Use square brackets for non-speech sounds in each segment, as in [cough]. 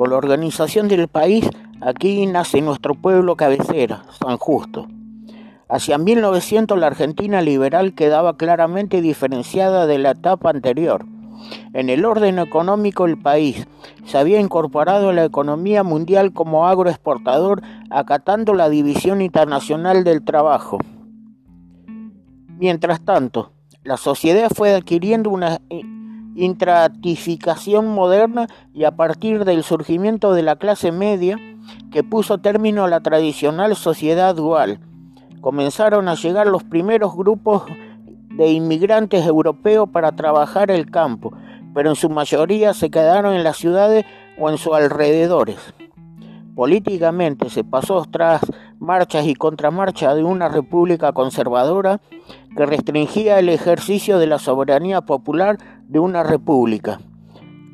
Con la organización del país, aquí nace nuestro pueblo cabecera, San Justo. Hacia 1900 la Argentina liberal quedaba claramente diferenciada de la etapa anterior. En el orden económico el país se había incorporado a la economía mundial como agroexportador, acatando la división internacional del trabajo. Mientras tanto, la sociedad fue adquiriendo una intratificación moderna y a partir del surgimiento de la clase media que puso término a la tradicional sociedad dual, comenzaron a llegar los primeros grupos de inmigrantes europeos para trabajar el campo, pero en su mayoría se quedaron en las ciudades o en sus alrededores. Políticamente se pasó tras marchas y contramarchas de una república conservadora que restringía el ejercicio de la soberanía popular de una república,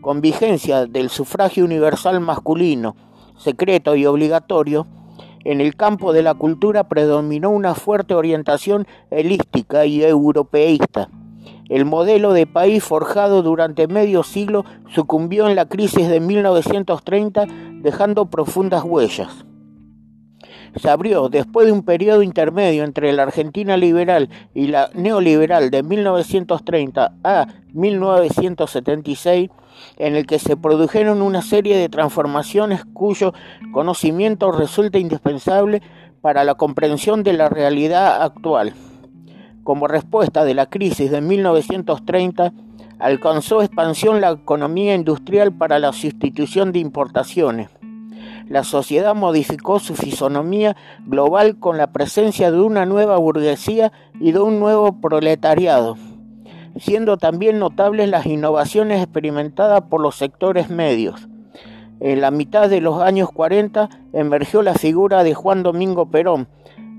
con vigencia del sufragio universal masculino, secreto y obligatorio, en el campo de la cultura predominó una fuerte orientación helística y europeísta. El modelo de país forjado durante medio siglo sucumbió en la crisis de 1930 dejando profundas huellas se abrió después de un periodo intermedio entre la Argentina liberal y la neoliberal de 1930 a 1976, en el que se produjeron una serie de transformaciones cuyo conocimiento resulta indispensable para la comprensión de la realidad actual. Como respuesta de la crisis de 1930, alcanzó expansión la economía industrial para la sustitución de importaciones la sociedad modificó su fisonomía global con la presencia de una nueva burguesía y de un nuevo proletariado, siendo también notables las innovaciones experimentadas por los sectores medios. En la mitad de los años 40 emergió la figura de Juan Domingo Perón,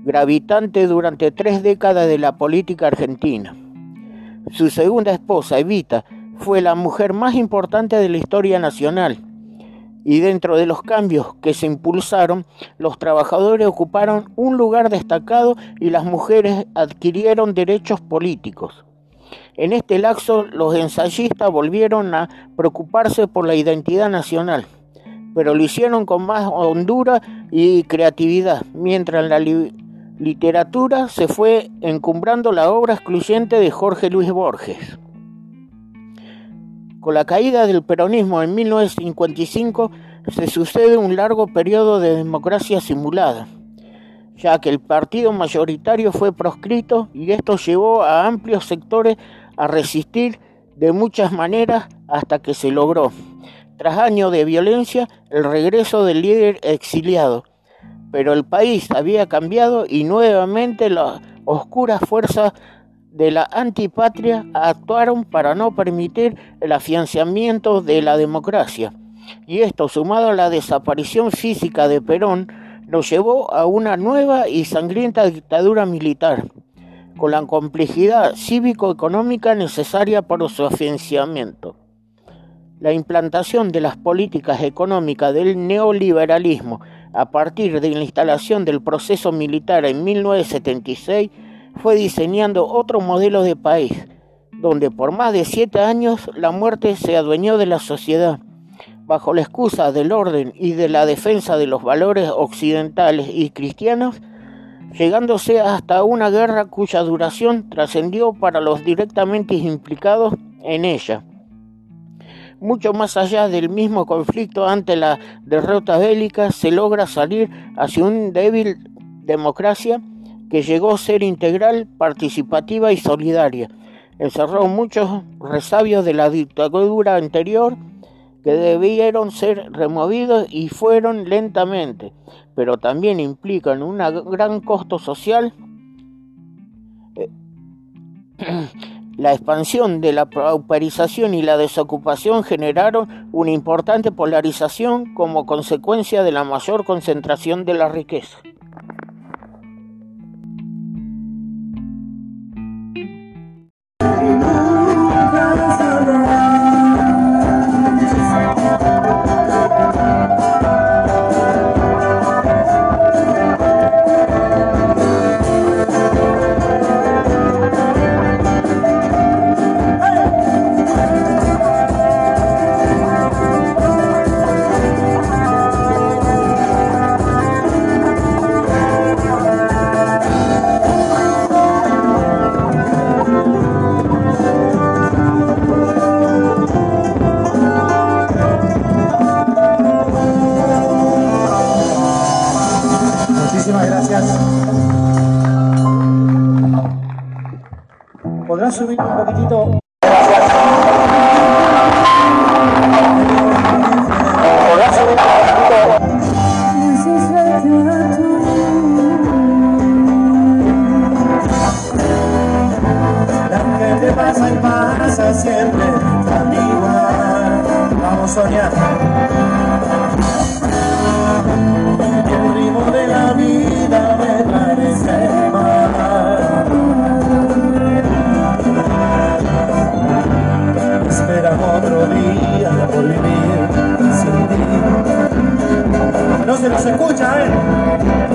gravitante durante tres décadas de la política argentina. Su segunda esposa, Evita, fue la mujer más importante de la historia nacional y dentro de los cambios que se impulsaron, los trabajadores ocuparon un lugar destacado y las mujeres adquirieron derechos políticos. En este lapso, los ensayistas volvieron a preocuparse por la identidad nacional, pero lo hicieron con más hondura y creatividad, mientras en la literatura se fue encumbrando la obra excluyente de Jorge Luis Borges. Con la caída del peronismo en 1955 se sucede un largo periodo de democracia simulada, ya que el partido mayoritario fue proscrito y esto llevó a amplios sectores a resistir de muchas maneras hasta que se logró, tras años de violencia, el regreso del líder exiliado. Pero el país había cambiado y nuevamente las oscuras fuerzas de la antipatria actuaron para no permitir el afianzamiento de la democracia. Y esto, sumado a la desaparición física de Perón, nos llevó a una nueva y sangrienta dictadura militar, con la complejidad cívico-económica necesaria para su afianzamiento. La implantación de las políticas económicas del neoliberalismo a partir de la instalación del proceso militar en 1976 fue diseñando otro modelo de país, donde por más de siete años la muerte se adueñó de la sociedad, bajo la excusa del orden y de la defensa de los valores occidentales y cristianos, llegándose hasta una guerra cuya duración trascendió para los directamente implicados en ella. Mucho más allá del mismo conflicto ante la derrota bélica, se logra salir hacia un débil democracia que llegó a ser integral, participativa y solidaria. Encerró muchos resabios de la dictadura anterior que debieron ser removidos y fueron lentamente, pero también implican un gran costo social. Eh, [clears throat] la expansión de la pauperización y la desocupación generaron una importante polarización como consecuencia de la mayor concentración de la riqueza. Hallelujah. Paquito. pasa y pasa siempre tan igual. Vamos a soñar. se escucha, ¿eh?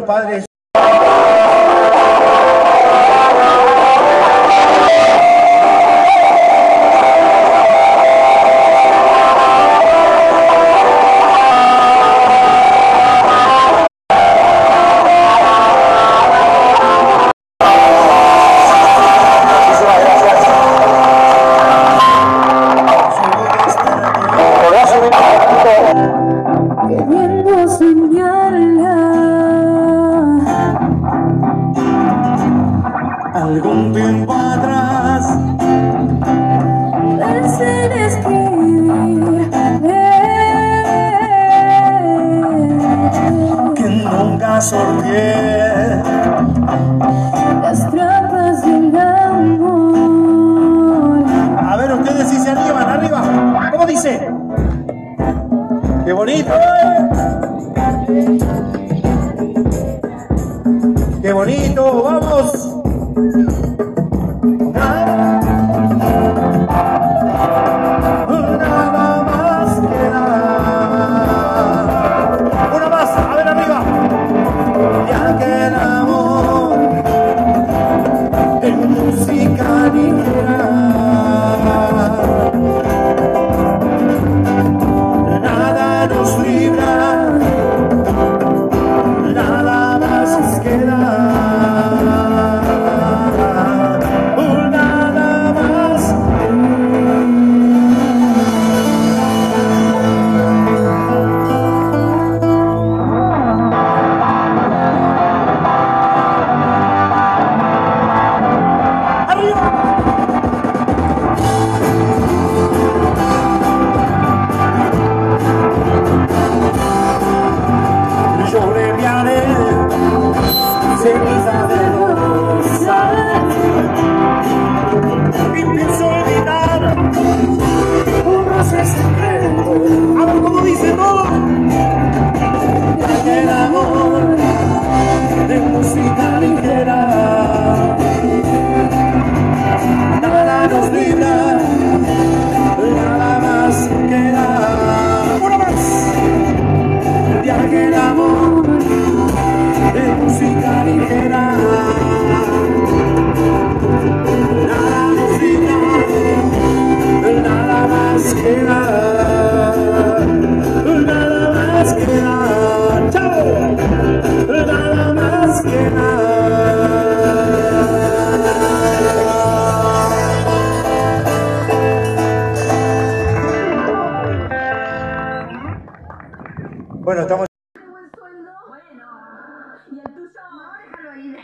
nuestros padres 在宫殿外。